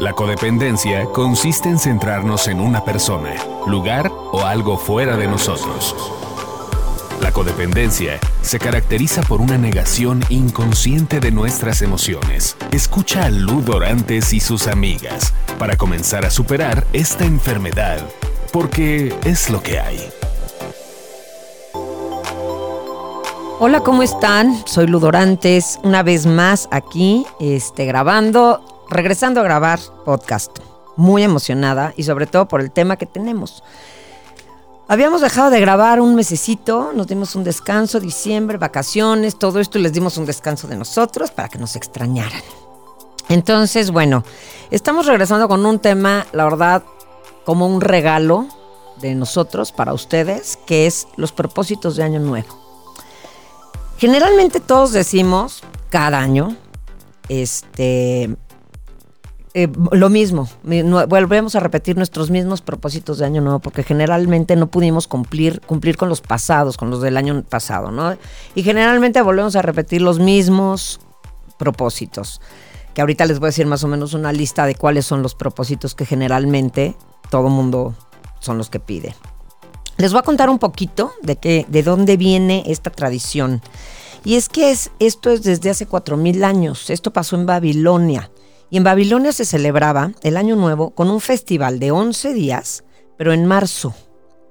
La codependencia consiste en centrarnos en una persona, lugar o algo fuera de nosotros. La codependencia se caracteriza por una negación inconsciente de nuestras emociones. Escucha a Lu Dorantes y sus amigas para comenzar a superar esta enfermedad, porque es lo que hay. Hola, ¿cómo están? Soy Ludorantes, una vez más aquí, este, grabando, regresando a grabar podcast. Muy emocionada y sobre todo por el tema que tenemos. Habíamos dejado de grabar un mesecito, nos dimos un descanso, diciembre, vacaciones, todo esto y les dimos un descanso de nosotros para que nos extrañaran. Entonces, bueno, estamos regresando con un tema, la verdad, como un regalo de nosotros para ustedes, que es los propósitos de Año Nuevo. Generalmente todos decimos cada año, este, eh, lo mismo, volvemos a repetir nuestros mismos propósitos de año nuevo, porque generalmente no pudimos cumplir, cumplir con los pasados, con los del año pasado, ¿no? Y generalmente volvemos a repetir los mismos propósitos, que ahorita les voy a decir más o menos una lista de cuáles son los propósitos que generalmente todo mundo son los que pide. Les voy a contar un poquito de, que, de dónde viene esta tradición. Y es que es, esto es desde hace cuatro mil años. Esto pasó en Babilonia. Y en Babilonia se celebraba el Año Nuevo con un festival de 11 días, pero en marzo.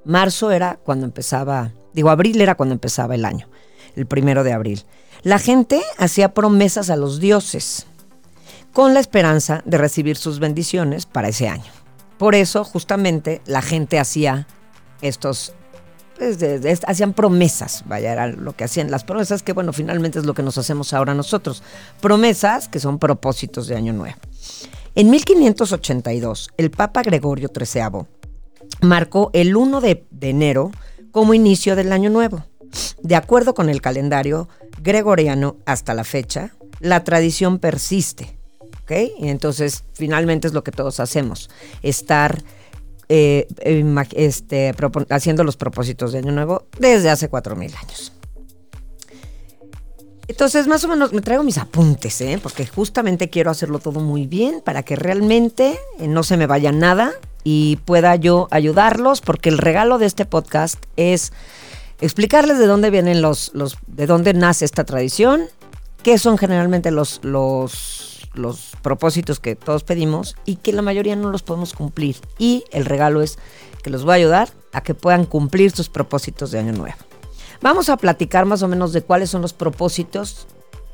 Marzo era cuando empezaba, digo, abril era cuando empezaba el año, el primero de abril. La gente hacía promesas a los dioses con la esperanza de recibir sus bendiciones para ese año. Por eso, justamente, la gente hacía estos hacían promesas, vaya, era lo que hacían. Las promesas que, bueno, finalmente es lo que nos hacemos ahora nosotros. Promesas que son propósitos de Año Nuevo. En 1582, el Papa Gregorio XIII marcó el 1 de, enero como inicio del Año Nuevo. De acuerdo con el calendario gregoriano hasta la fecha, la tradición persiste. ¿ok? Y entonces, finalmente es lo que todos hacemos, estar eh, este, haciendo los propósitos de Año Nuevo desde hace cuatro mil años. Entonces, más o menos me traigo mis apuntes, ¿eh? porque justamente quiero hacerlo todo muy bien para que realmente eh, no se me vaya nada y pueda yo ayudarlos, porque el regalo de este podcast es explicarles de dónde vienen los, los de dónde nace esta tradición, qué son generalmente los los propósitos que todos pedimos y que la mayoría no los podemos cumplir. Y el regalo es que los voy a ayudar a que puedan cumplir sus propósitos de año nuevo. Vamos a platicar más o menos de cuáles son los propósitos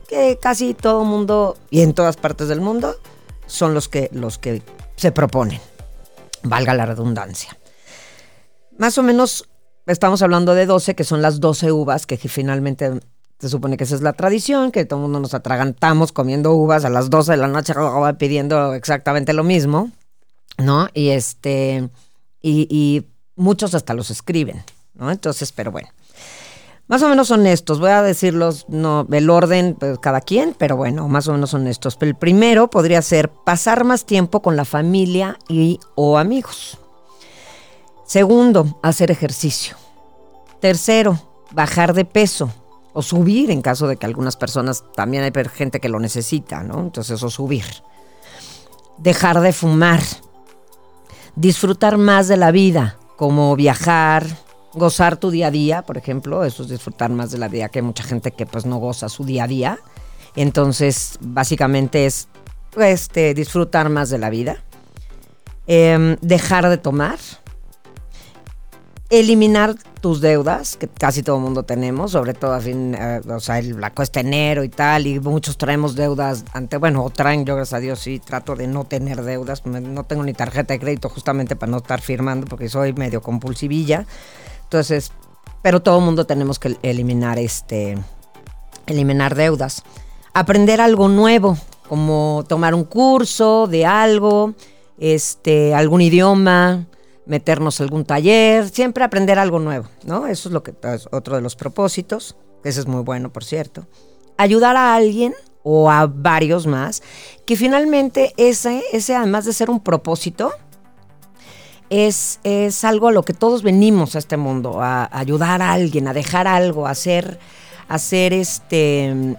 que casi todo mundo y en todas partes del mundo son los que, los que se proponen. Valga la redundancia. Más o menos estamos hablando de 12, que son las 12 uvas que finalmente se supone que esa es la tradición, que todo el mundo nos atragantamos comiendo uvas a las 12 de la noche pidiendo exactamente lo mismo, ¿no? Y este, y, muchos hasta los escriben, ¿no? Entonces, pero bueno. Más o menos son estos, voy a decirlos, no, el orden, pues, cada quien, pero bueno, más o menos son estos. El primero podría ser pasar más tiempo con la familia y o amigos. Segundo, hacer ejercicio. Tercero, bajar de peso o subir en caso de que algunas personas, también hay gente que lo necesita, ¿no? Entonces, o subir. Dejar de fumar. Disfrutar más de la vida, como viajar, gozar tu día a día, por ejemplo, eso es disfrutar más de la vida, que hay mucha gente que pues no goza su día a día. Entonces, básicamente es este, disfrutar más de la vida. Em, dejar de tomar eliminar tus deudas, que casi todo el mundo tenemos, sobre todo a fin, eh, o sea, la cuesta enero y tal, y muchos traemos deudas ante, bueno, o traen, yo gracias a Dios sí trato de no tener deudas, no tengo ni tarjeta de crédito justamente para no estar firmando, porque soy medio compulsivilla, entonces, pero todo el mundo tenemos que eliminar este, eliminar deudas. Aprender algo nuevo, como tomar un curso de algo, este, algún idioma, meternos algún taller, siempre aprender algo nuevo, ¿no? Eso es lo que es otro de los propósitos, ese es muy bueno, por cierto. Ayudar a alguien o a varios más, que finalmente ese, ese además de ser un propósito, es, es algo a lo que todos venimos a este mundo, a, ayudar a alguien, a dejar algo, a hacer, hacer este,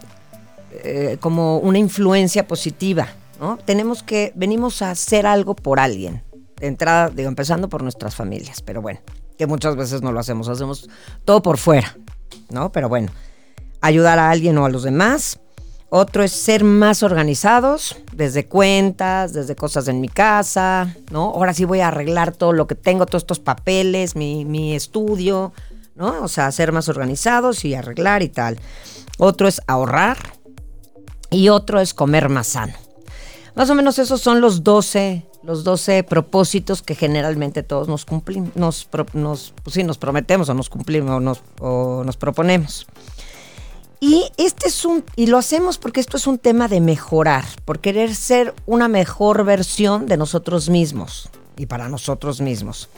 eh, como una influencia positiva ¿no? Tenemos que, venimos a hacer algo por alguien. Entrada, digo, empezando por nuestras familias, pero bueno, que muchas veces no lo hacemos, hacemos todo por fuera, ¿no? Pero bueno, ayudar a alguien o a los demás. Otro es ser más organizados, desde cuentas, desde cosas en mi casa, ¿no? Ahora sí voy a arreglar todo lo que tengo, todos estos papeles, mi, mi estudio, ¿no? O sea, ser más organizados y arreglar y tal. Otro es ahorrar y otro es comer más sano. Más o menos esos son los 12, los 12 propósitos que generalmente todos nos cumplimos, nos, pues sí, nos prometemos o nos cumplimos o nos, o nos proponemos. Y este es un, y lo hacemos porque esto es un tema de mejorar, por querer ser una mejor versión de nosotros mismos y para nosotros mismos.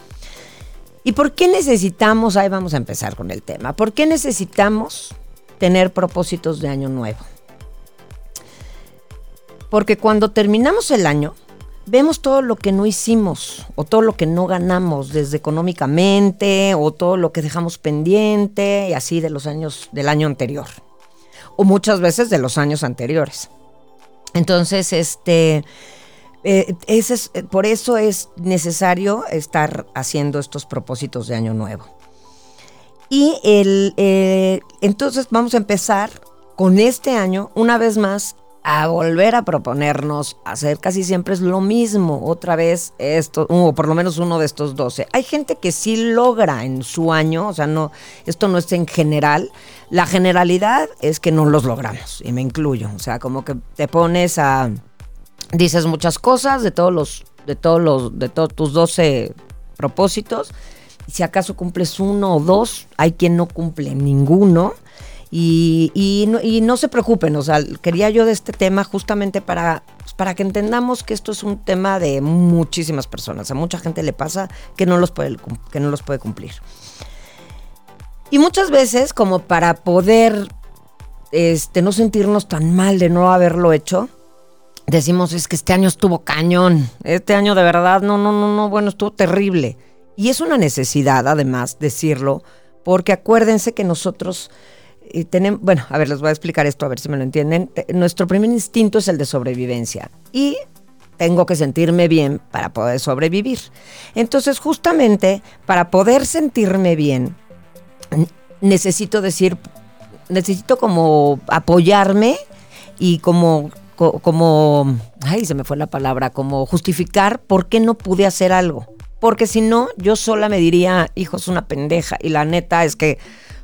¿Y por qué necesitamos, ahí vamos a empezar con el tema, por qué necesitamos tener propósitos de año nuevo? Porque cuando terminamos el año, vemos todo lo que no hicimos o todo lo que no ganamos, desde económicamente o todo lo que dejamos pendiente y así de los años del año anterior o muchas veces de los años anteriores. Entonces, este, eh, es, por eso es necesario estar haciendo estos propósitos de año nuevo. Y el, eh, entonces vamos a empezar con este año, una vez más, a volver a proponernos hacer casi siempre es lo mismo, otra vez esto, o por lo menos uno de estos 12. Hay gente que sí logra en su año, o sea, no, esto no es en general, la generalidad es que no los logramos, y me incluyo, o sea, como que te pones a, dices muchas cosas de todos los, de todos los, de todos tus 12 propósitos, y si acaso cumples uno o dos, hay quien no cumple ninguno, y, no, se preocupen, o sea, quería yo de este tema justamente para, pues, para que entendamos que esto es un tema de muchísimas personas. A mucha gente le pasa que no los puede, que no los puede cumplir. Y muchas veces, como para poder este, no sentirnos tan mal de no haberlo hecho, decimos, es que este año estuvo cañón. Este año de verdad, no, no, no, no, bueno, estuvo terrible. Y es una necesidad, además, decirlo, porque acuérdense que nosotros y bueno, a ver, les voy a explicar esto, a ver si me lo entienden. Nuestro primer instinto es el de sobrevivencia y tengo que sentirme bien para poder sobrevivir. Entonces, justamente para poder sentirme bien, necesito decir, necesito como apoyarme y como, como, ay, se me fue la palabra, como justificar por qué no pude hacer algo. Porque si no, yo sola me diría, hijo, es una pendeja. Y la neta es que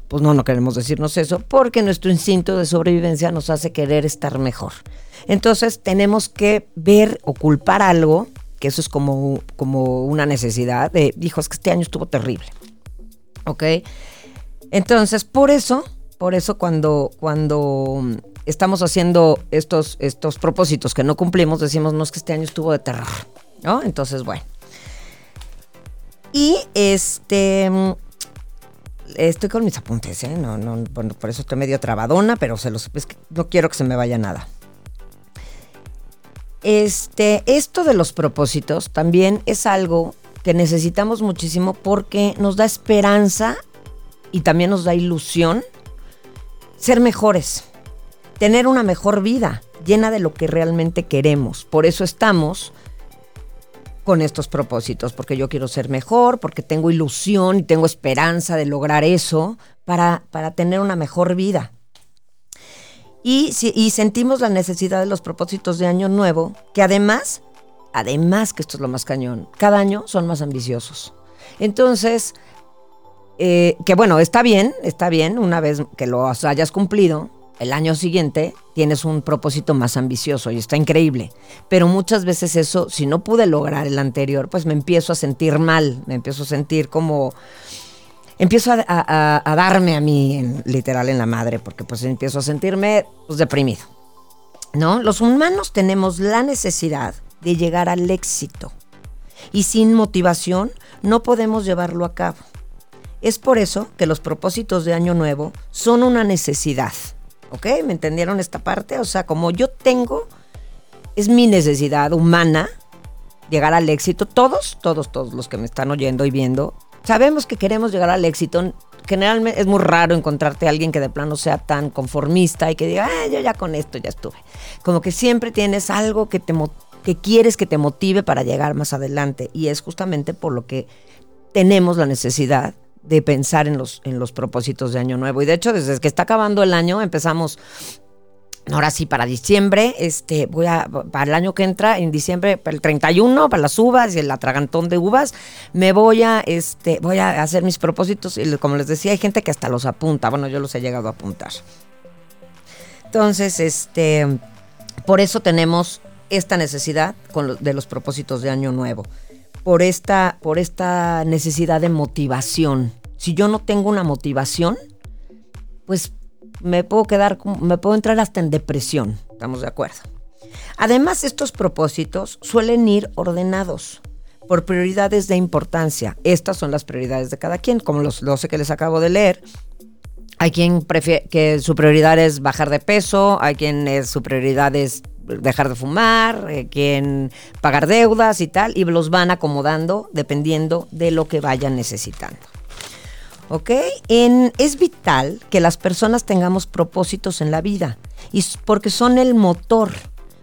pues no, no queremos decirnos eso, porque nuestro instinto de sobrevivencia nos hace querer estar mejor. Entonces tenemos que ver o culpar algo, que eso es como, como una necesidad de, dijo, es que este año estuvo terrible. ¿Ok? Entonces, por eso, por eso cuando, cuando estamos haciendo estos, estos propósitos que no cumplimos, decimos, no es que este año estuvo de terror. ¿No? Entonces, bueno. Y este Estoy con mis apuntes, ¿eh? No, no, bueno, por eso estoy medio trabadona, pero se los, que no quiero que se me vaya nada. Este, esto de los propósitos también es algo que necesitamos muchísimo porque nos da esperanza y también nos da ilusión ser mejores, tener una mejor vida llena de lo que realmente queremos. Por eso estamos con estos propósitos, porque yo quiero ser mejor, porque tengo ilusión y tengo esperanza de lograr eso para, para tener una mejor vida. Y, y sentimos la necesidad de los propósitos de año nuevo, que además, además que esto es lo más cañón, cada año son más ambiciosos. Entonces, eh, que bueno, está bien, está bien, una vez que lo hayas cumplido, el año siguiente tienes un propósito más ambicioso y está increíble. Pero muchas veces eso, si no pude lograr el anterior, pues me empiezo a sentir mal, me empiezo a sentir como... Empiezo a, darme a mí, literal, en la madre, porque pues empiezo a sentirme pues, deprimido. ¿No? Los humanos tenemos la necesidad de llegar al éxito. Y sin motivación no podemos llevarlo a cabo. Es por eso que los propósitos de Año Nuevo son una necesidad ¿Ok? ¿Me entendieron esta parte? O sea, como yo tengo, es mi necesidad humana llegar al éxito. Todos, todos, todos los que me están oyendo y viendo, sabemos que queremos llegar al éxito generalmente es muy raro encontrarte a alguien que de plano sea tan conformista y que diga, ah, yo ya con esto ya estuve. Como que siempre tienes algo que te que quieres que te motive para llegar más adelante y es justamente por lo que tenemos la necesidad de pensar en los, en los propósitos de Año Nuevo. Y de hecho, desde que está acabando el año, empezamos Ahora sí, para diciembre, este, voy a, para el año que entra, en diciembre, para el 31, para las uvas y el atragantón de uvas, me voy a, este, voy a hacer mis propósitos. Y como les decía, hay gente que hasta los apunta. Bueno, yo los he llegado a apuntar. Entonces, este, por eso tenemos esta necesidad de los propósitos de año nuevo. Por esta, por esta necesidad de motivación. Si yo no tengo una motivación, pues me puedo quedar, me puedo entrar hasta en depresión, estamos de acuerdo. Además, estos propósitos suelen ir ordenados por prioridades de importancia. Estas son las prioridades de cada quien, como los 12 que les acabo de leer. Hay quien prefiere que su prioridad es bajar de peso, hay quien es, su prioridad es dejar de fumar, quien pagar deudas y tal, y los van acomodando dependiendo de lo que vayan necesitando. ¿ok? es vital que las personas tengamos propósitos en la vida, y porque son el motor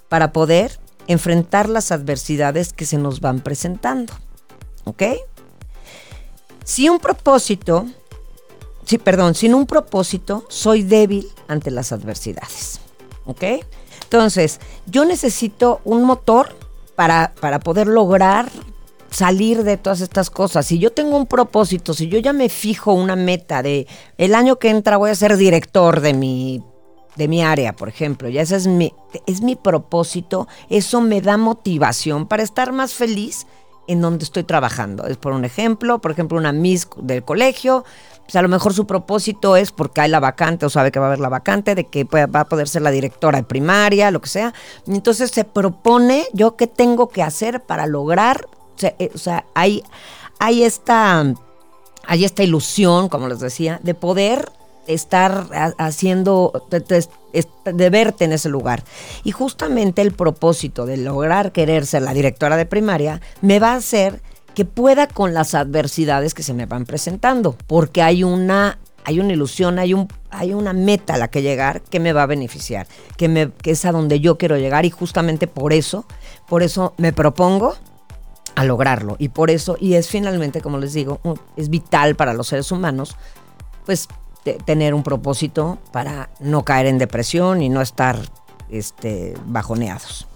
para poder enfrentar las adversidades que se nos van presentando, ¿ok? Si un propósito, sí, perdón, sin un propósito, soy débil ante las adversidades, ¿ok? Entonces, yo necesito un motor para, para poder lograr salir de todas estas cosas. Si yo tengo un propósito, si yo ya me fijo una meta de el año que entra voy a ser director de mi de mi área, por ejemplo, ya ese es mi es mi propósito, eso me da motivación para estar más feliz en donde estoy trabajando. Es por un ejemplo, por ejemplo, una Miss del colegio, pues a lo mejor su propósito es porque hay la vacante o sabe que va a haber la vacante, de que va a poder ser la directora de primaria, lo que sea. Entonces se propone yo qué tengo que hacer para lograr eh, o sea, hay, hay, esta, hay esta ilusión, como les decía, de poder estar haciendo, de, verte en ese lugar. Y justamente el propósito de lograr querer ser la directora de primaria me va a hacer que pueda con las adversidades que se me van presentando, porque hay una, hay una ilusión, hay, un, hay una meta a la que llegar que me va a beneficiar, que, me, que es a donde yo quiero llegar y justamente por eso, por eso me propongo a lograrlo. Y por eso, y es finalmente, como les digo, es vital para los seres humanos, pues tener un propósito para no caer en depresión y no estar este, bajoneados.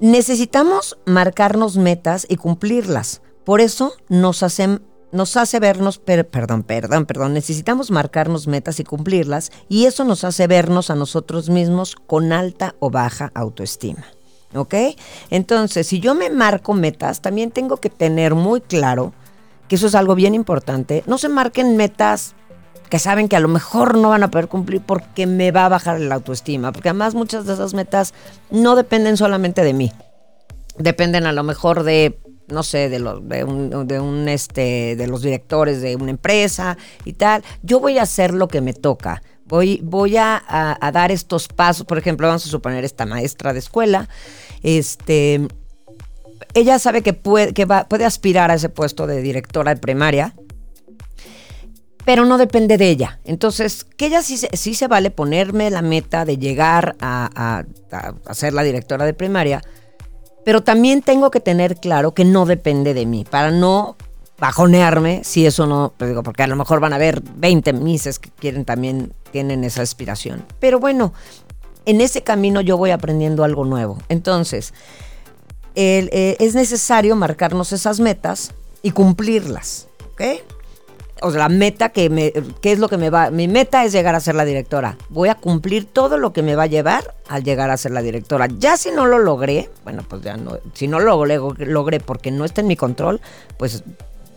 Necesitamos marcarnos metas y cumplirlas. Por eso nos hacen nos hace vernos, perdón, perdón, perdón, necesitamos marcarnos metas y cumplirlas y eso nos hace vernos a nosotros mismos con alta o baja autoestima. ¿Ok? Entonces, si yo me marco metas, también tengo que tener muy claro que eso es algo bien importante. No se marquen metas que saben que a lo mejor no van a poder cumplir porque me va a bajar la autoestima, porque además muchas de esas metas no dependen solamente de mí. Dependen a lo mejor de no sé, de, un, de, un, este, de los directores de una empresa y tal. Yo voy a hacer lo que me toca. Voy, voy a, dar estos pasos. Por ejemplo, vamos a suponer esta maestra de escuela. Este, ella sabe que puede, que va, puede aspirar a ese puesto de directora de primaria, pero no depende de ella. Entonces, que ella sí, sí se vale ponerme la meta de llegar a, a, ser la directora de primaria, pero también tengo que tener claro que no depende de mí, para no bajonearme si eso no, pues digo, porque a lo mejor van a haber 20 mises que quieren también, tienen esa aspiración. Pero bueno, en ese camino yo voy aprendiendo algo nuevo. Entonces, eh, es necesario marcarnos esas metas y cumplirlas, ¿ok? O sea, la meta que ¿qué es lo que me va? Mi meta es llegar a ser la directora. Voy a cumplir todo lo que me va a llevar al llegar a ser la directora. Ya si no lo logré, bueno, pues ya no, si no lo logré porque no está en mi control, pues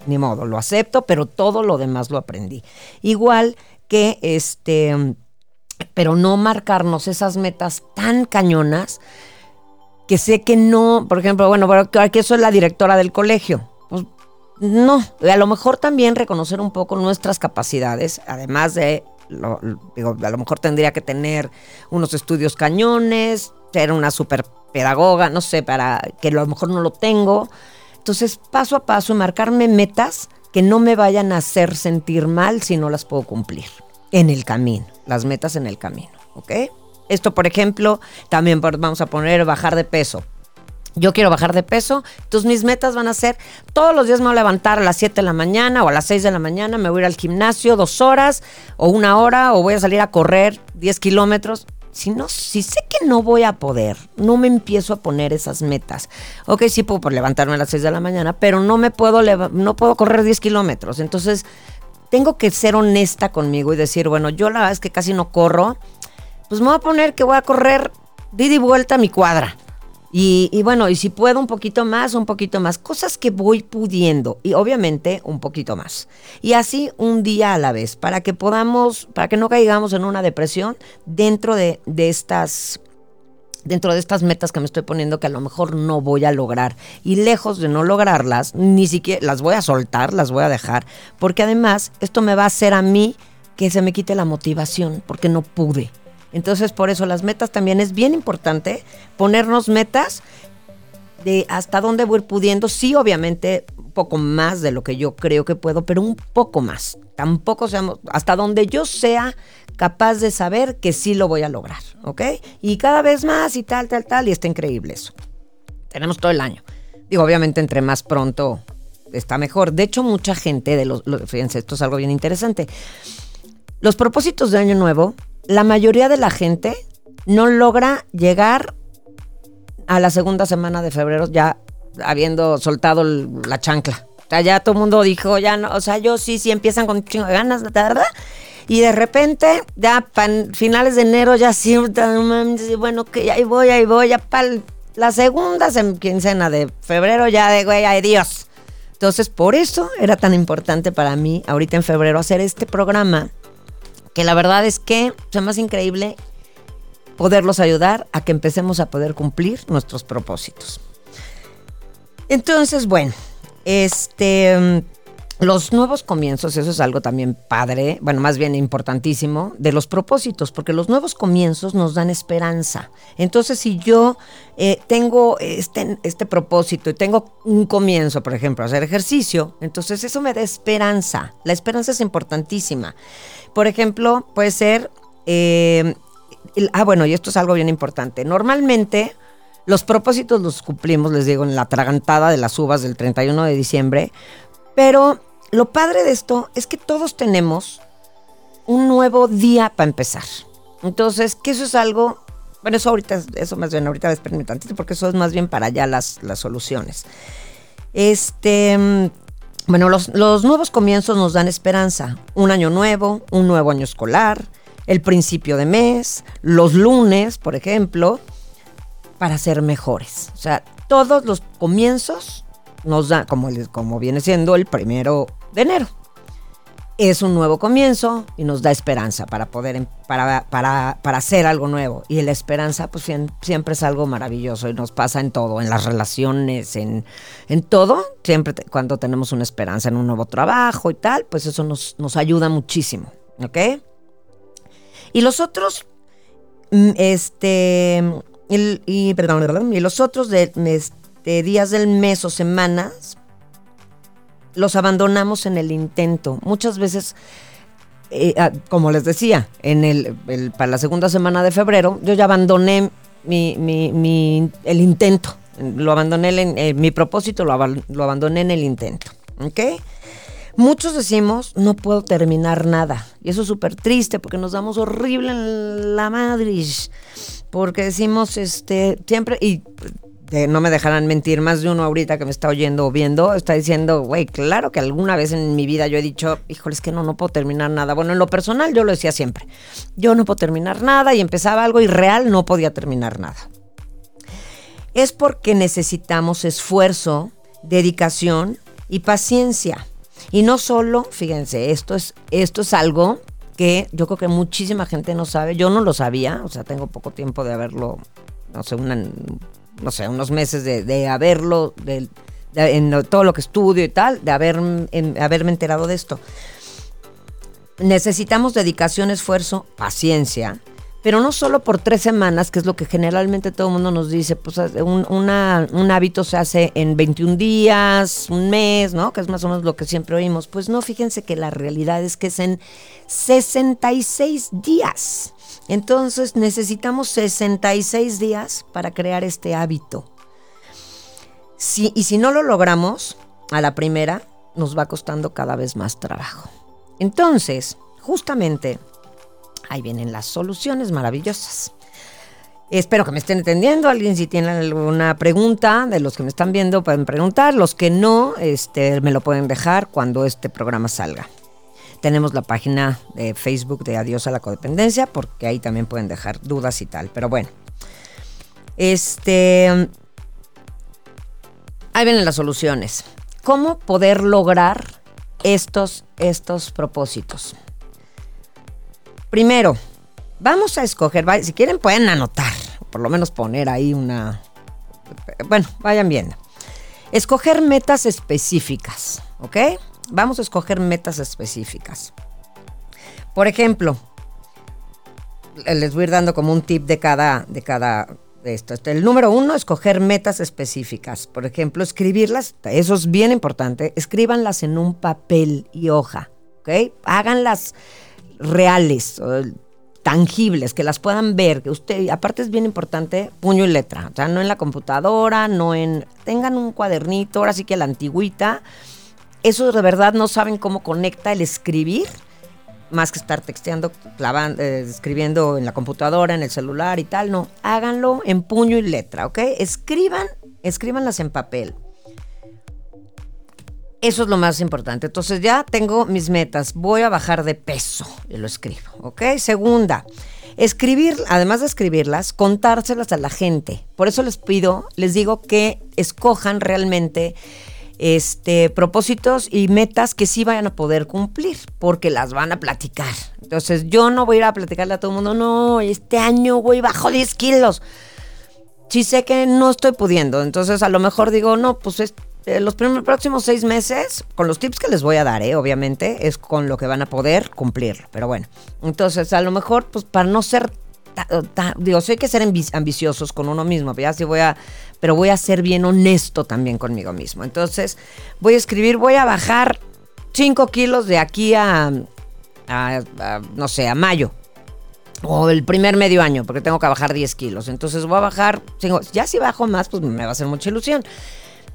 ni modo, lo acepto, pero todo lo demás lo aprendí. Igual que este, pero no marcarnos esas metas tan cañonas que sé que no, por ejemplo, bueno, aquí soy la directora del colegio. Pues no, a lo mejor también reconocer un poco nuestras capacidades, además de, digo, a lo mejor tendría que tener unos estudios cañones, ser una super pedagoga, no sé, para que a lo mejor no lo tengo. Entonces, paso a paso, marcarme metas que no me vayan a hacer sentir mal si no las puedo cumplir en el camino, las metas en el camino, ¿ok? Esto, por ejemplo, también vamos a poner bajar de peso. Yo quiero bajar de peso, entonces mis metas van a ser, todos los días me voy a levantar a las 7 de la mañana o a las 6 de la mañana, me voy a ir al gimnasio dos horas o una hora o voy a salir a correr 10 kilómetros. Si, no, si sé que no voy a poder, no me empiezo a poner esas metas. Ok, sí puedo por levantarme a las 6 de la mañana, pero no me puedo, no puedo correr 10 kilómetros. Entonces, tengo que ser honesta conmigo y decir, bueno, yo la verdad es que casi no corro, pues me voy a poner que voy a correr de y vuelta a mi cuadra. Y, bueno, y si puedo un poquito más, un poquito más. Cosas que voy pudiendo. Y obviamente un poquito más. Y así un día a la vez. Para que podamos, para que no caigamos en una depresión dentro de, de estas dentro de estas metas que me estoy poniendo que a lo mejor no voy a lograr. Y lejos de no lograrlas, ni siquiera las voy a soltar, las voy a dejar, porque además esto me va a hacer a mí que se me quite la motivación, porque no pude. Entonces, por eso las metas también es bien importante ponernos metas de hasta dónde voy pudiendo. Sí, obviamente, un poco más de lo que yo creo que puedo, pero un poco más. Tampoco seamos, hasta donde yo sea capaz de saber que sí lo voy a lograr, ¿ok? Y cada vez más y tal, tal, tal, y está increíble eso. Tenemos todo el año. Digo, obviamente, entre más pronto está mejor. De hecho, mucha gente de los, fíjense, esto es algo bien interesante. Los propósitos de Año Nuevo la mayoría de la gente no logra llegar a la segunda semana de febrero ya habiendo soltado la chancla. O sea, ya todo el mundo dijo, ya no, o sea, yo sí, sí empiezan con chingo de ganas, ¿verdad? Y de repente, ya para finales de enero, ya sí, bueno, que ahí voy, ahí voy, ya para la segunda quincena de febrero, ya de güey, ay Dios. Entonces, por eso era tan importante para mí, ahorita en febrero, hacer este programa que la verdad es que es más increíble poderlos ayudar a que empecemos a poder cumplir nuestros propósitos. Entonces, bueno, este los nuevos comienzos, eso es algo también padre, bueno, más bien importantísimo, de los propósitos, porque los nuevos comienzos nos dan esperanza. Entonces, si yo eh, tengo este, este propósito y tengo un comienzo, por ejemplo, hacer ejercicio, entonces eso me da esperanza. La esperanza es importantísima. Por ejemplo, puede ser, eh, ah, bueno, y esto es algo bien importante. Normalmente, los propósitos los cumplimos, les digo, en la tragantada de las uvas del 31 de diciembre, pero lo padre de esto es que todos tenemos un nuevo día para empezar. Entonces, que eso es algo, bueno, eso ahorita, eso más bien ahorita espérenme porque eso es más bien para allá las, las soluciones. Este, bueno, los, los nuevos comienzos nos dan esperanza. Un año nuevo, un nuevo año escolar, el principio de mes, los lunes, por ejemplo, para ser mejores. O sea, todos los comienzos nos da, como, como viene siendo el primero de enero. Es un nuevo comienzo y nos da esperanza para poder, em, para, para, para hacer algo nuevo. Y la esperanza, pues siempre es algo maravilloso y nos pasa en todo, en las relaciones, en, en todo. Siempre cuando tenemos una esperanza en un nuevo trabajo y tal, pues eso nos, nos ayuda muchísimo. ¿Ok? Y los otros, mm, este, y, perdón, perdón, y los otros de, días del mes o semanas, los abandonamos en el intento. Muchas veces, eh, ah, como les decía, en el, para la segunda semana de febrero, yo ya abandoné mi, el intento. Lo abandoné, en, eh, mi propósito lo, lo, abandoné en el intento. ¿Ok? Muchos decimos, no puedo terminar nada. Y eso es súper triste porque nos damos horrible en la madre. Porque decimos, este, siempre, no me dejarán mentir, más de uno ahorita que me está oyendo o viendo, está diciendo, güey, claro que alguna vez en mi vida yo he dicho, híjole, es que no, no puedo terminar nada. Bueno, en lo personal yo lo decía siempre, yo no puedo terminar nada y empezaba algo y real no podía terminar nada. Es porque necesitamos esfuerzo, dedicación y paciencia. Y no solo, fíjense, esto es, esto es algo que yo creo que muchísima gente no sabe. Yo no lo sabía, o sea, tengo poco tiempo de haberlo, no sé, una, no sé, unos meses de, haberlo, de, en todo lo que estudio y tal, de haber, haberme enterado de esto. Necesitamos dedicación, esfuerzo, paciencia pero no solo por tres semanas, que es lo que generalmente todo el mundo nos dice, pues un, un hábito se hace en 21 días, un mes, ¿no? Que es más o menos lo que siempre oímos. Pues no, fíjense que la realidad es que es en 66 días. Entonces necesitamos 66 días para crear este hábito. y si no lo logramos a la primera, nos va costando cada vez más trabajo. Entonces, justamente, ahí vienen las soluciones maravillosas. Espero que me estén entendiendo. Alguien si tiene alguna pregunta de los que me están viendo pueden preguntar. Los que no, este, me lo pueden dejar cuando este programa salga. Tenemos la página de Facebook de Adiós a la Codependencia, porque ahí también pueden dejar dudas y tal. Pero bueno, este, ahí vienen las soluciones. ¿Cómo poder lograr estos, estos propósitos? Primero, vamos a escoger, si quieren pueden anotar, por lo menos poner ahí una... Bueno, vayan viendo. Escoger metas específicas, ¿ok? Vamos a escoger metas específicas. Por ejemplo, les voy a ir dando como un tip de cada, de cada esto. Este, el número uno, escoger metas específicas. Por ejemplo, escribirlas, eso es bien importante, escríbanlas en un papel y hoja, ¿ok? Háganlas reales, tangibles, que las puedan ver, que usted, aparte es bien importante, puño y letra, o sea, no en la computadora, no en, tengan un cuadernito, ahora sí que la antigüita, eso de verdad no saben cómo conecta el escribir, más que estar texteando, clavando, eh, escribiendo en la computadora, en el celular y tal, no, háganlo en puño y letra, ¿ok? Escriban, escríbanlas en papel. Eso es lo más importante. Entonces ya tengo mis metas. Voy a bajar de peso. Y lo escribo. ¿Ok? Segunda, escribir, además de escribirlas, contárselas a la gente. Por eso les pido, les digo que escojan realmente este, propósitos y metas que sí vayan a poder cumplir, porque las van a platicar. Entonces, yo no voy a ir a platicarle a todo el mundo, no, este año voy bajo 10 kilos. Si sé que no estoy pudiendo, entonces a lo mejor digo, no, pues eh, los primeros, próximos seis meses, con los tips que les voy a dar, eh, obviamente, es con lo que van a poder cumplir. Pero bueno, entonces a lo mejor, pues para no ser digo, sé que ser ambiciosos con uno mismo, ya sí voy a, pero voy a ser bien honesto también conmigo mismo. Entonces, voy a escribir, voy a bajar 5 kilos de aquí a, no sé, a mayo. O el primer medio año, porque tengo que bajar 10 kilos. Entonces voy a bajar, ya si bajo más, pues me va a hacer mucha ilusión.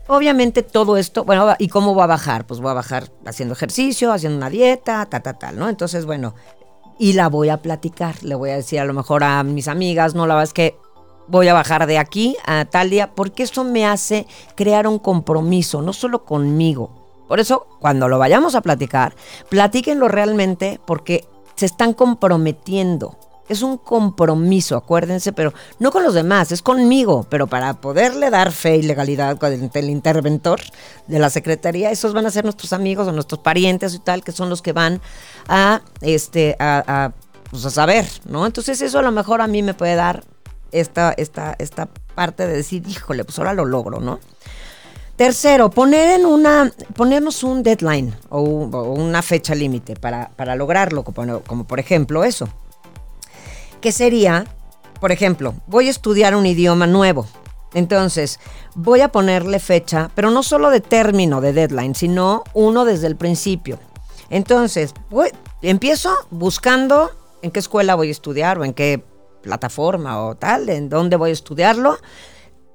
Obviamente todo esto, bueno, ¿y cómo voy a bajar? Pues voy a bajar haciendo ejercicio, haciendo una dieta, ta, ta, tal, ¿no? Entonces, bueno, y la voy a platicar. Le voy a decir a lo mejor a mis amigas, no, la verdad es que voy a bajar de aquí a tal porque eso me hace crear un compromiso, no solo conmigo. Por eso, cuando lo vayamos a platicar, platíquenlo realmente porque se están comprometiendo es un compromiso, acuérdense, pero no con los demás, es conmigo, pero para poderle dar fe y legalidad ante el interventor de la Secretaría, esos van a ser nuestros amigos o nuestros parientes y tal, que son los que van a, este, a, pues a saber, ¿no? Entonces eso a lo mejor a mí me puede dar esta, esta, esta parte de decir, híjole, pues ahora lo logro, ¿no? Tercero, poner en una, ponernos un deadline o, una fecha límite para, para lograrlo, como por ejemplo eso que sería, por ejemplo, voy a estudiar un idioma nuevo. Entonces, voy a ponerle fecha, pero no solo de término, de deadline, sino uno desde el principio. Entonces, voy, empiezo buscando en qué escuela voy a estudiar o en qué plataforma o tal, en dónde voy a estudiarlo.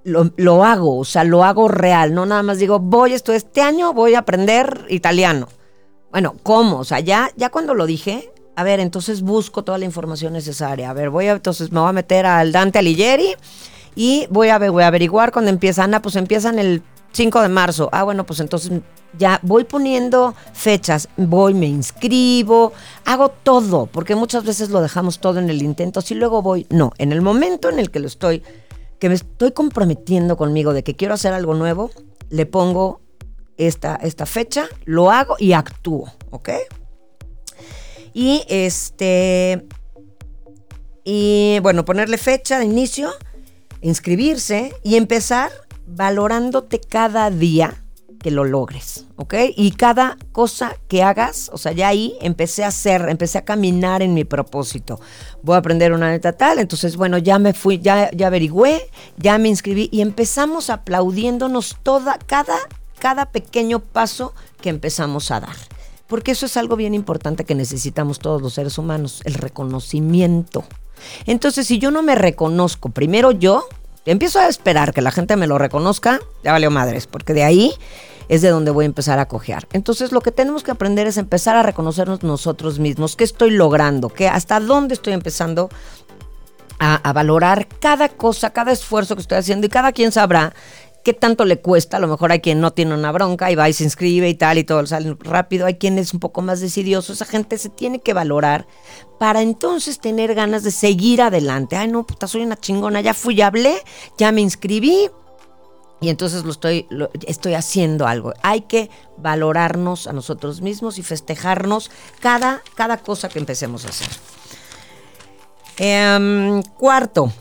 Lo, lo, hago, o sea, lo hago real, no nada más digo, voy a estudiar, este año voy a aprender italiano. Bueno, ¿cómo? O sea, ya, ya cuando lo dije, a ver, entonces busco toda la información necesaria. A ver, voy a, entonces me voy a meter al Dante Alighieri y voy a, voy a averiguar cuando empiezan. Ah, pues empiezan el 5 de marzo. Ah, bueno, pues entonces ya voy poniendo fechas, voy, me inscribo, hago todo, porque muchas veces lo dejamos todo en el intento. Si luego voy, no, en el momento en el que lo estoy, que me estoy comprometiendo conmigo de que quiero hacer algo nuevo, le pongo esta, esta fecha, lo hago y actúo, ¿ok? Y este. Y bueno, ponerle fecha de inicio, inscribirse y empezar valorándote cada día que lo logres, ¿ok? Y cada cosa que hagas, o sea, ya ahí empecé a hacer, empecé a caminar en mi propósito. Voy a aprender una neta tal, entonces, bueno, ya me fui, ya, ya averigüé, ya me inscribí y empezamos aplaudiéndonos toda, cada, cada pequeño paso que empezamos a dar. Porque eso es algo bien importante que necesitamos todos los seres humanos, el reconocimiento. Entonces, si yo no me reconozco, primero yo, empiezo a esperar que la gente me lo reconozca, ya valió madres, porque de ahí es de donde voy a empezar a cojear. Entonces lo que tenemos que aprender es empezar a reconocernos nosotros mismos, qué estoy logrando, qué, hasta dónde estoy empezando a, a, valorar cada cosa, cada esfuerzo que estoy haciendo y cada quien sabrá qué tanto le cuesta. A lo mejor hay quien no tiene una bronca y va y se inscribe y tal y todo sale rápido. Hay quien es un poco más decidioso. Esa gente se tiene que valorar para entonces tener ganas de seguir adelante. Ay, no, puta, soy una chingona. Ya fui, ya hablé, ya me inscribí, y entonces lo estoy, estoy haciendo algo. Hay que valorarnos a nosotros mismos y festejarnos cada, cada cosa que empecemos a hacer. Eh, cuarto,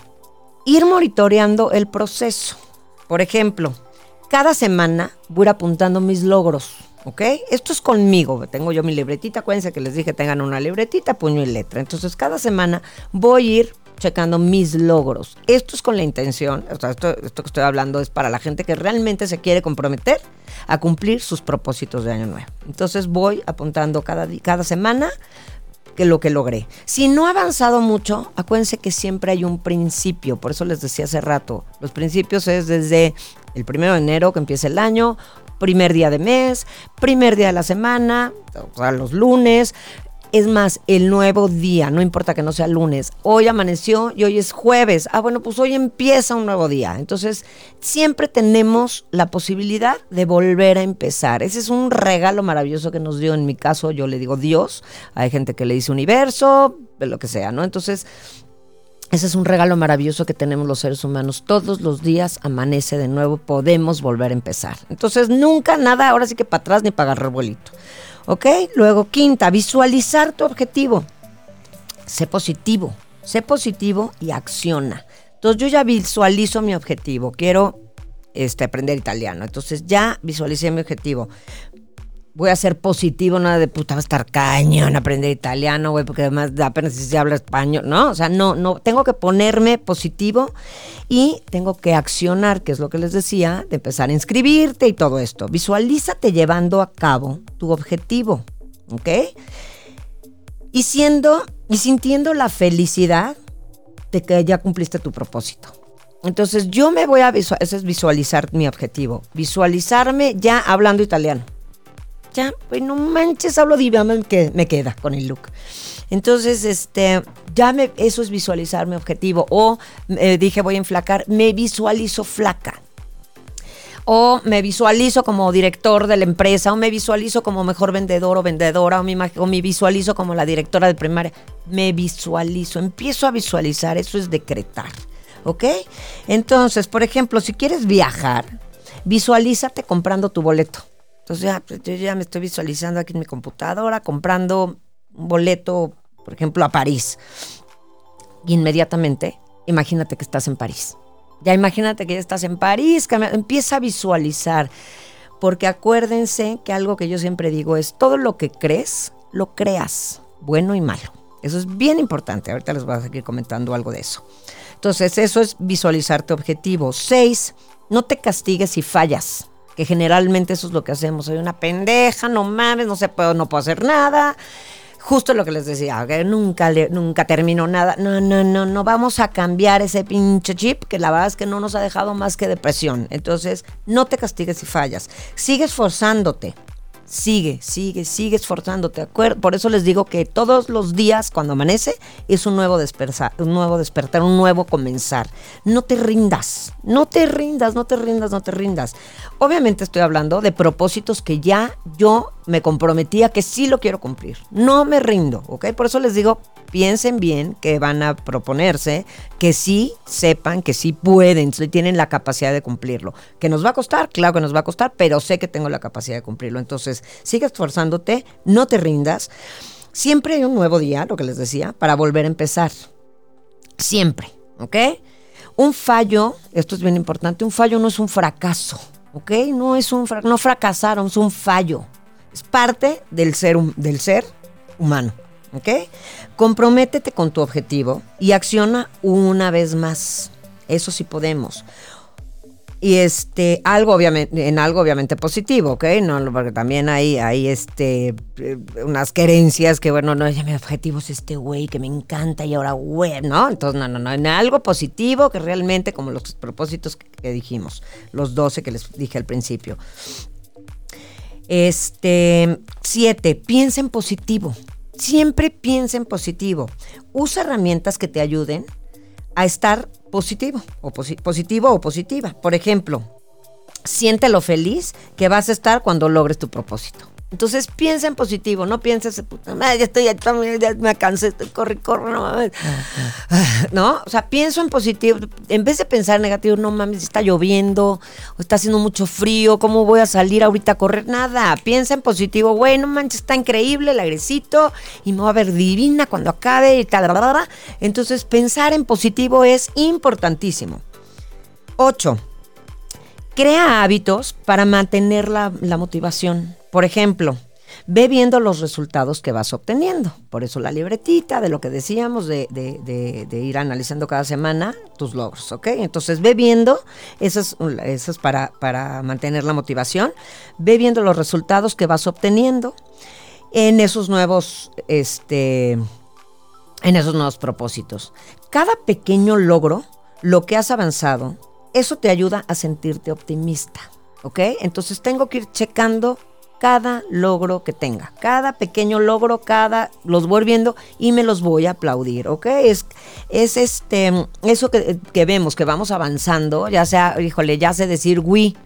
ir monitoreando el proceso. Por ejemplo, cada semana voy apuntando mis logros. ¿Ok? Esto es conmigo. Tengo yo mi libretita. Acuérdense que les dije tengan una libretita, puño y letra. Entonces, cada semana voy a ir checando mis logros. Esto es con la intención, o sea, esto, que estoy hablando es para la gente que realmente se quiere comprometer a cumplir sus propósitos de año nuevo. Entonces voy apuntando cada, cada semana que lo que logré. Si no ha avanzado mucho, acuérdense que siempre hay un principio, por eso les decía hace rato, los principios es desde el primero de enero que empieza el año, primer día de mes, primer día de la semana, o sea, los lunes, es más, el nuevo día, no importa que no sea lunes, hoy amaneció y hoy es jueves. Ah, bueno, pues hoy empieza un nuevo día. Entonces, siempre tenemos la posibilidad de volver a empezar. Ese es un regalo maravilloso que nos dio, en mi caso, yo le digo Dios. Hay gente que le dice universo, lo que sea, ¿no? Entonces, ese es un regalo maravilloso que tenemos los seres humanos. Todos los días amanece de nuevo, podemos volver a empezar. Entonces, nunca nada, ahora sí que para atrás ni para agarrar vuelito. ¿Ok? Luego, quinta, visualizar tu objetivo. Sé positivo, sé positivo y acciona. Entonces, yo ya visualizo mi objetivo. Quiero este, aprender italiano. Entonces, ya visualicé mi objetivo. Voy a ser positivo, nada de puta, va a estar cañón aprender italiano, güey, porque además apenas se habla español, ¿no? O sea, no, no, tengo que ponerme positivo y tengo que accionar, que es lo que les decía, de empezar a inscribirte y todo esto. Visualízate llevando a cabo tu objetivo, ¿ok? Y siendo y sintiendo la felicidad de que ya cumpliste tu propósito. Entonces yo me voy a visualizar, eso es visualizar mi objetivo, visualizarme ya hablando italiano. Ya, pues no manches, hablo divino, que me queda con el look. Entonces, este, ya me, eso es visualizar mi objetivo. O eh, dije voy a enflacar, me visualizo flaca. O me visualizo como director de la empresa, o me visualizo como mejor vendedor o vendedora, o me, o me visualizo como la directora de primaria. Me visualizo, empiezo a visualizar, eso es decretar. ¿Ok? Entonces, por ejemplo, si quieres viajar, visualízate comprando tu boleto. Entonces ya, pues, yo ya me estoy visualizando aquí en mi computadora comprando un boleto, por ejemplo, a París. Y inmediatamente, imagínate que estás en París. Ya imagínate que ya estás en París, empieza a visualizar. Porque acuérdense que algo que yo siempre digo es, todo lo que crees, lo creas, bueno y malo. Eso es bien importante. Ahorita les voy a seguir comentando algo de eso. Entonces, eso es visualizar tu objetivo. Seis, no te castigues si fallas que generalmente eso es lo que hacemos. Soy una pendeja, no mames, no, se puedo, no puedo hacer nada. Justo lo que les decía, nunca, nunca termino nada. No, no, no, no vamos a cambiar ese pinche chip que la verdad es que no nos ha dejado más que depresión. Entonces, no te castigues si fallas. Sigue esforzándote sigue, sigue, sigue esforzándote. Por eso les digo que todos los días cuando amanece es un nuevo, un nuevo despertar, un nuevo comenzar. No te rindas, no te rindas, no te rindas, no te rindas. Obviamente estoy hablando de propósitos que ya yo me comprometía que sí lo quiero cumplir. No me rindo, ¿ok? Por eso les digo, piensen bien que van a proponerse, que sí sepan que sí pueden, tienen la capacidad de cumplirlo. ¿Que nos va a costar? Claro que nos va a costar, pero sé que tengo la capacidad de cumplirlo. Entonces, sigue esforzándote, no te rindas. Siempre hay un nuevo día, lo que les decía, para volver a empezar. Siempre, ¿ok? Un fallo, esto es bien importante, un fallo no es un fracaso. ¿Ok? No es un no fracasaron, es un fallo. Es parte del ser, del ser humano, ¿ok? Comprométete con tu objetivo y acciona una vez más. Eso sí podemos y este algo obviamente en algo obviamente positivo, ¿ok? No, porque también hay hay este eh, unas querencias que bueno, no, ya mi objetivo es este güey que me encanta y ahora güey, ¿no? Entonces, no, no, no, en algo positivo que realmente como los propósitos que dijimos, los 12 que les dije al principio. Este, siete, piensa en positivo. Siempre piensa en positivo. Usa herramientas que te ayuden a estar positivo o positivo o positiva. Por ejemplo, siente lo feliz que vas a estar cuando logres tu propósito. Entonces piensa en positivo, no pienses, puta ya estoy, ya me cansé, estoy, corre, corre, no mames. ¿No? O sea, pienso en positivo. En vez de pensar en negativo, no mames, está lloviendo, o está haciendo mucho frío, ¿cómo voy a salir ahorita a correr? Nada. Piensa en positivo, bueno, manches, está increíble el agresito y me va a ver divina cuando acabe y tal. Entonces, pensar en positivo es importantísimo. 8. Crea hábitos para mantener la, la motivación. Por ejemplo, ve viendo los resultados que vas obteniendo. Por eso la libretita de lo que decíamos de, ir analizando cada semana tus logros, ¿ok? Entonces ve viendo, eso es, para, para, mantener la motivación, ve viendo los resultados que vas obteniendo en esos nuevos, este, en esos nuevos propósitos. Cada pequeño logro, lo que has avanzado, eso te ayuda a sentirte optimista, ¿ok? Entonces tengo que ir checando cada logro que tenga, cada pequeño logro, cada los voy viendo y me los voy a aplaudir, ¿ok? Es, es este, eso que, vemos, que vamos avanzando, ya sea, híjole, ya sé decir güey,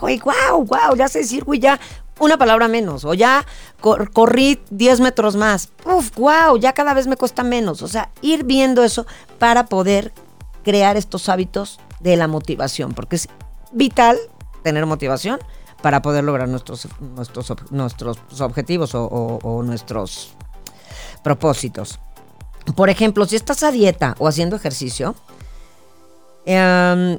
wow, wow, ya sé decir güey, ya una palabra menos, o ya corrí 10 metros más, uf, wow, ya cada vez me cuesta menos, o sea, ir viendo eso para poder crear estos hábitos de la motivación, porque es vital tener motivación para poder lograr nuestros, nuestros, nuestros objetivos o, nuestros propósitos. Por ejemplo, si estás a dieta o haciendo ejercicio, em,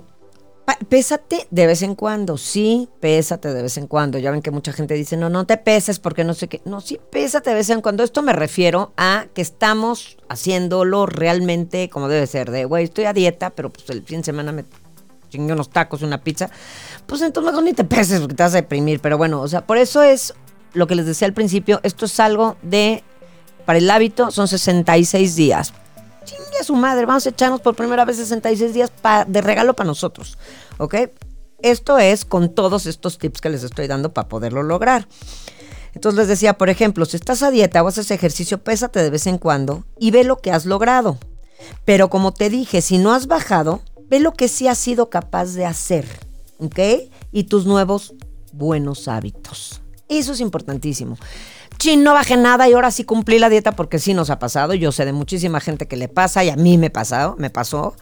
pésate de vez en cuando, sí, pésate de vez en cuando. Ya ven que mucha gente dice, no, no te peses porque no sé qué. No, sí, pésate de vez en cuando. Esto me refiero a que estamos haciéndolo realmente como debe ser. De, güey, estoy a dieta, pero pues el fin de semana me chingue unos tacos, una pizza, pues entonces mejor ni te peses porque te vas a deprimir. Pero bueno, o sea, por eso es lo que les decía al principio, esto es algo de, para el hábito son 66 días. Chingue a su madre, vamos a echarnos por primera vez 66 días de regalo para nosotros, ¿ok? Esto es con todos estos tips que les estoy dando para poderlo lograr. Entonces les decía, por ejemplo, si estás a dieta o haces ejercicio, pésate de vez en cuando y ve lo que has logrado. Pero como te dije, si no has bajado, Ve lo que sí has sido capaz de hacer, ¿ok? Y tus nuevos buenos hábitos. Eso es importantísimo. Chin, no bajé nada y ahora sí cumplí la dieta porque sí nos ha pasado. Yo sé de muchísima gente que le pasa y a mí me pasado, me pasó.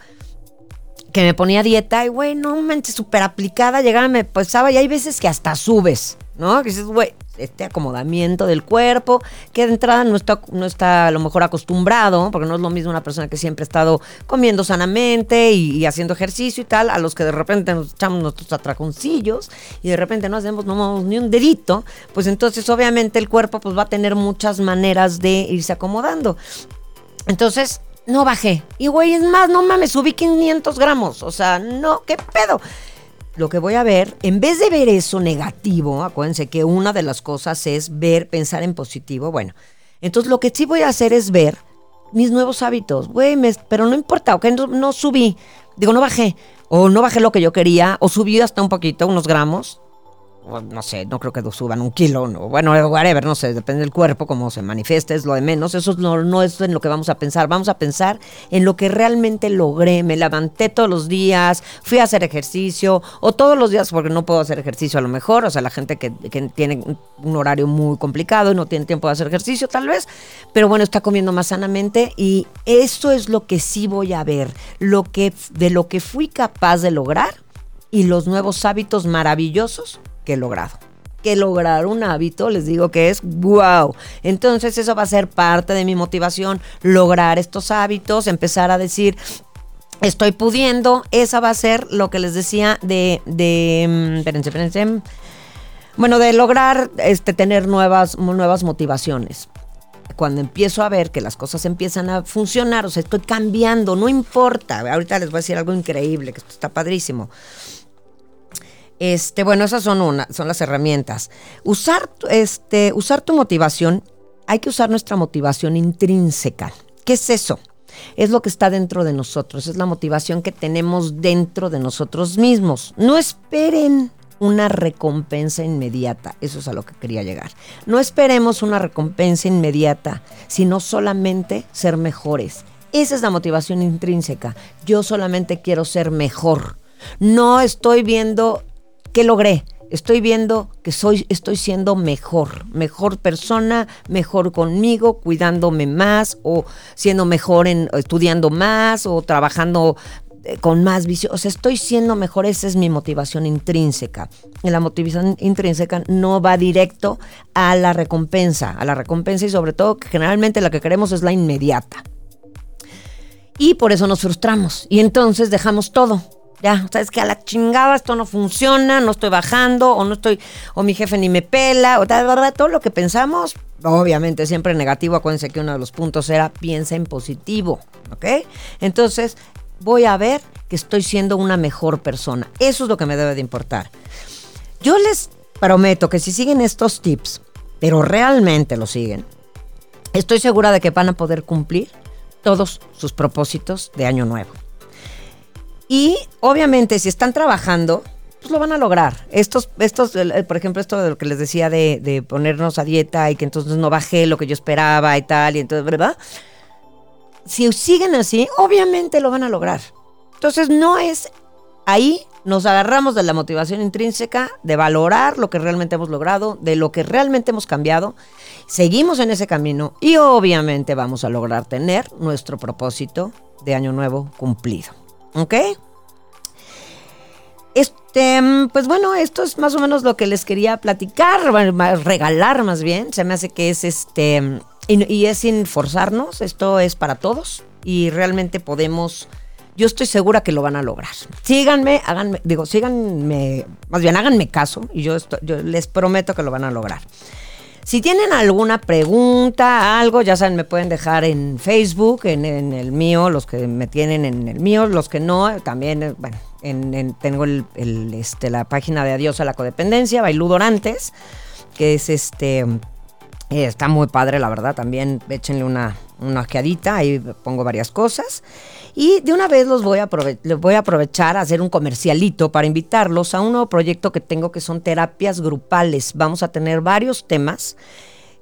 Que me ponía dieta y, güey, no manches, súper aplicada, llegaba, me pesaba y hay veces que hasta subes, ¿no? Que dices, güey, este acomodamiento del cuerpo, que de entrada no está, no está a lo mejor acostumbrado, porque no es lo mismo una persona que siempre ha estado comiendo sanamente y, haciendo ejercicio y tal, a los que de repente nos echamos nuestros atraconcillos y de repente no hacemos ni un dedito, pues entonces obviamente el cuerpo pues va a tener muchas maneras de irse acomodando. Entonces, no bajé. Y güey, es más, no mames, subí 500 gramos. O sea, no, ¿qué pedo? Lo que voy a ver, en vez de ver eso negativo, acuérdense que una de las cosas es ver, pensar en positivo, bueno, entonces lo que sí voy a hacer es ver mis nuevos hábitos, güey, pero no importa, ok, no, no subí, digo, no bajé, o no bajé lo que yo quería, o subí hasta un poquito, unos gramos, no sé, no creo que suban un kilo, no, bueno, whatever, no sé, depende del cuerpo, cómo se manifieste, es lo de menos, eso no, no es en lo que vamos a pensar, vamos a pensar en lo que realmente logré, me levanté todos los días, fui a hacer ejercicio, o todos los días, porque no puedo hacer ejercicio a lo mejor, o sea, la gente que, que tiene un horario muy complicado y no tiene tiempo de hacer ejercicio tal vez, pero bueno, está comiendo más sanamente y eso es lo que sí voy a ver, lo que, de lo que fui capaz de lograr y los nuevos hábitos maravillosos que he logrado. Que lograr un hábito, les digo que es wow. Entonces eso va a ser parte de mi motivación, lograr estos hábitos, empezar a decir, estoy pudiendo. Esa va a ser lo que les decía de, de mm, espérense, espérense. Bueno, de lograr este, tener nuevas, nuevas motivaciones. Cuando empiezo a ver que las cosas empiezan a funcionar, o sea, estoy cambiando, no importa. Ahorita les voy a decir algo increíble, que esto está padrísimo. Este, bueno, esas son una, son las herramientas. Usar, este, usar tu motivación, hay que usar nuestra motivación intrínseca. ¿Qué es eso? Es lo que está dentro de nosotros, es la motivación que tenemos dentro de nosotros mismos. No esperen una recompensa inmediata, eso es a lo que quería llegar. No esperemos una recompensa inmediata, sino solamente ser mejores. Esa es la motivación intrínseca. Yo solamente quiero ser mejor. No estoy viendo qué logré. Estoy viendo que soy, estoy siendo mejor, mejor persona, mejor conmigo, cuidándome más, o siendo mejor en estudiando más, o trabajando eh, con más visión. O sea, estoy siendo mejor, esa es mi motivación intrínseca. Y la motivación intrínseca no va directo a la recompensa, a la recompensa y sobre todo que generalmente la que queremos es la inmediata. Y por eso nos frustramos y entonces dejamos todo ya, sabes que a la chingada esto no funciona, no estoy bajando, o no estoy, o mi jefe ni me pela, o tal, verdad, todo lo que pensamos, obviamente siempre negativo. Acuérdense que uno de los puntos era piensa en positivo, ¿ok? Entonces, voy a ver que estoy siendo una mejor persona. Eso es lo que me debe de importar. Yo les prometo que si siguen estos tips, pero realmente lo siguen, estoy segura de que van a poder cumplir todos sus propósitos de año nuevo. Y obviamente si están trabajando, pues lo van a lograr. Estos, estos, por ejemplo, esto de lo que les decía de, ponernos a dieta y que entonces no bajé lo que yo esperaba y tal, y entonces, ¿verdad? Si siguen así, obviamente lo van a lograr. Entonces no es ahí nos agarramos de la motivación intrínseca, de valorar lo que realmente hemos logrado, de lo que realmente hemos cambiado, seguimos en ese camino y obviamente vamos a lograr tener nuestro propósito de año nuevo cumplido. ¿Ok? Este, pues bueno, esto es más o menos lo que les quería platicar, regalar más bien. Se me hace que es este, y, es sin forzarnos, esto es para todos y realmente podemos, yo estoy segura que lo van a lograr. Síganme, háganme, digo, síganme, más bien háganme caso y yo, yo les prometo que lo van a lograr. Si tienen alguna pregunta, algo, ya saben, me pueden dejar en Facebook, en, el mío, los que me tienen en el mío, los que no, también, eh, bueno, en, tengo el, este, la página de Adiós a la Codependencia, Bailú Dorantes, que es este, eh, está muy padre, la verdad, también échenle una, una ojeadita, ahí pongo varias cosas. Y de una vez los voy a, voy a aprovechar a hacer un comercialito para invitarlos a un nuevo proyecto que tengo que son terapias grupales. Vamos a tener varios temas.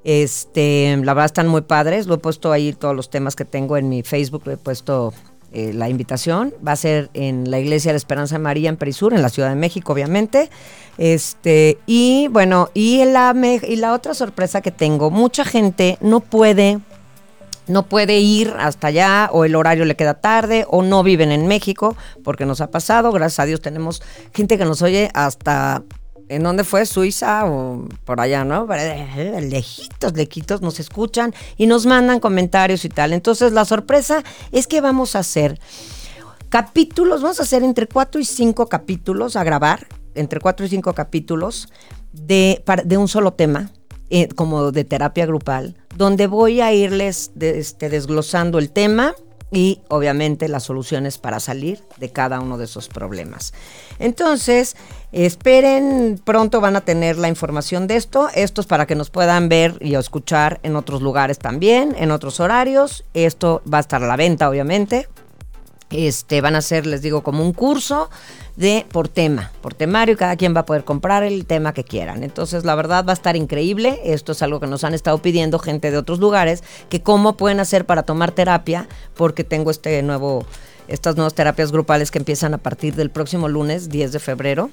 Este, la verdad están muy padres. Lo he puesto ahí todos los temas que tengo en mi Facebook. Lo he puesto eh, la invitación. Va a ser en la Iglesia de Esperanza María en Perisur, en la Ciudad de México, obviamente. Este, y bueno, y la, y la otra sorpresa que tengo, mucha gente no puede no puede ir hasta allá o el horario le queda tarde o no viven en México porque nos ha pasado. Gracias a Dios tenemos gente que nos oye hasta ¿En dónde fue? Suiza o por allá, ¿no? Lejitos, lejitos nos escuchan y nos mandan comentarios y tal. Entonces la sorpresa es que vamos a hacer capítulos, vamos a hacer entre cuatro y cinco capítulos a grabar, entre cuatro y cinco capítulos de, de un solo tema eh, como de terapia grupal, donde voy a irles este, desglosando el tema y obviamente las soluciones para salir de cada uno de esos problemas. Entonces, esperen, pronto van a tener la información de esto. Esto es para que nos puedan ver y escuchar en otros lugares también, en otros horarios. Esto va a estar a la venta, obviamente. Este, van a ser, les digo, como un curso de por tema, por temario, y cada quien va a poder comprar el tema que quieran. Entonces, la verdad va a estar increíble. Esto es algo que nos han estado pidiendo gente de otros lugares, que cómo pueden hacer para tomar terapia, porque tengo este nuevo, estas nuevas terapias grupales que empiezan a partir del próximo lunes, 10 de febrero.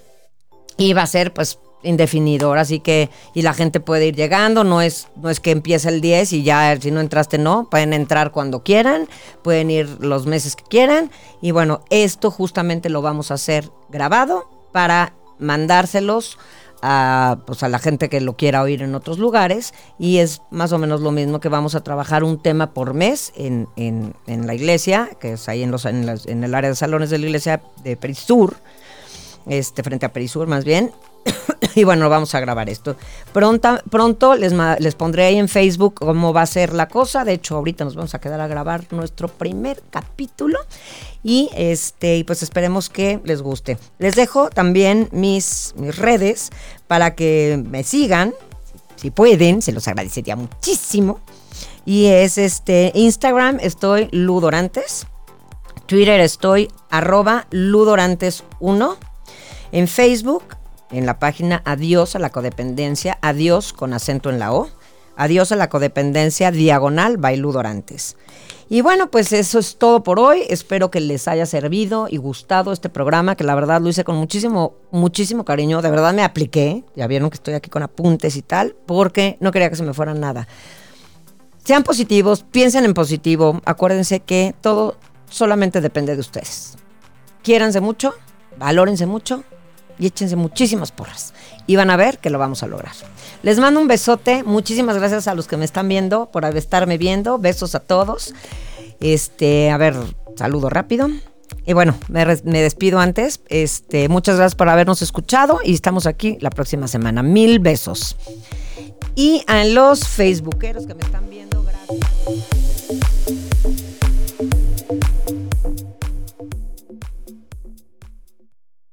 Y va a ser, pues, indefinido. Así que, y la gente puede ir llegando, no es, no es que empiece el 10 y ya si no entraste no, pueden entrar cuando quieran, pueden ir los meses que quieran. Y bueno, esto justamente lo vamos a hacer grabado para mandárselos a, pues a la gente que lo quiera oír en otros lugares y es más o menos lo mismo que vamos a trabajar un tema por mes en, en, en la iglesia, que es ahí en, los, en, las- en el área de salones de la iglesia de Perisur, este, frente a Perisur más bien. y bueno, vamos a grabar esto. Pronta, pronto les, les pondré ahí en Facebook cómo va a ser la cosa. De hecho, ahorita nos vamos a quedar a grabar nuestro primer capítulo. Y este, y pues esperemos que les guste. Les dejo también mis, mis redes para que me sigan. Si pueden, se los agradecería muchísimo. Y es este Instagram, estoy Ludorantes. Twitter estoy arroba ludorantes1. En Facebook, en la página Adiós a la codependencia, adiós con acento en la O. Adiós a la codependencia diagonal by Ludorantes. Y bueno, pues eso es todo por hoy. Espero que les haya servido y gustado este programa, que la verdad lo hice con muchísimo, muchísimo cariño. De verdad me apliqué. Ya vieron que estoy aquí con apuntes y tal, porque no quería que se me fuera nada. Sean positivos, piensen en positivo. Acuérdense que todo solamente depende de ustedes. Quiéranse mucho, valórense mucho y échense muchísimas porras. Y van a ver que lo vamos a lograr. Les mando un besote. Muchísimas gracias a los que me están viendo por estarme viendo. Besos a todos. Este, a ver, saludo rápido. Y bueno, me, me despido antes. Este, muchas gracias por habernos escuchado y estamos aquí la próxima semana. Mil besos. Y a los facebookeros que me están viendo.